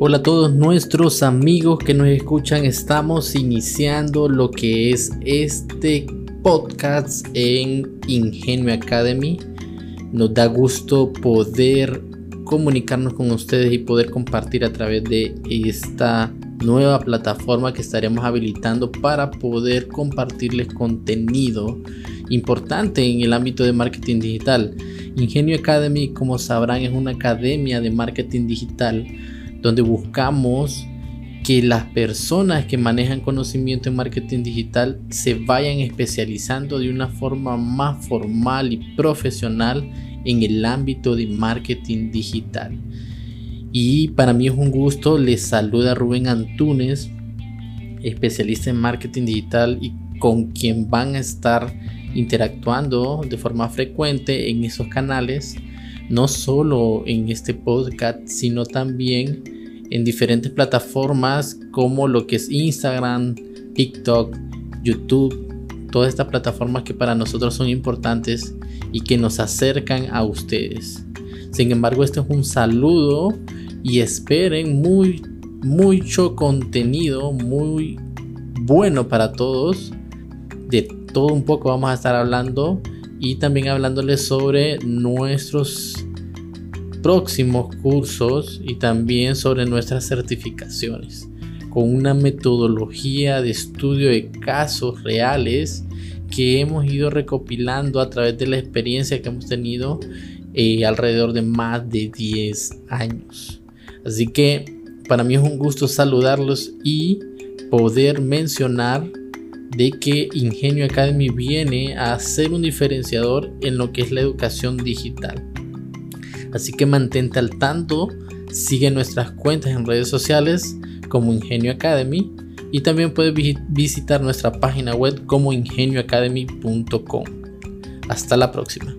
Hola a todos nuestros amigos que nos escuchan. Estamos iniciando lo que es este podcast en Ingenio Academy. Nos da gusto poder comunicarnos con ustedes y poder compartir a través de esta nueva plataforma que estaremos habilitando para poder compartirles contenido importante en el ámbito de marketing digital. Ingenio Academy, como sabrán, es una academia de marketing digital donde buscamos que las personas que manejan conocimiento en marketing digital se vayan especializando de una forma más formal y profesional en el ámbito de marketing digital. Y para mí es un gusto, les saluda Rubén Antunes, especialista en marketing digital y con quien van a estar interactuando de forma frecuente en esos canales no solo en este podcast, sino también en diferentes plataformas como lo que es Instagram, TikTok, YouTube, todas estas plataformas que para nosotros son importantes y que nos acercan a ustedes. Sin embargo, este es un saludo y esperen muy mucho contenido muy bueno para todos. De todo un poco vamos a estar hablando y también hablándoles sobre nuestros próximos cursos y también sobre nuestras certificaciones con una metodología de estudio de casos reales que hemos ido recopilando a través de la experiencia que hemos tenido eh, alrededor de más de 10 años. Así que para mí es un gusto saludarlos y poder mencionar de que Ingenio Academy viene a ser un diferenciador en lo que es la educación digital. Así que mantente al tanto, sigue nuestras cuentas en redes sociales como Ingenio Academy y también puedes visitar nuestra página web como ingenioacademy.com. Hasta la próxima.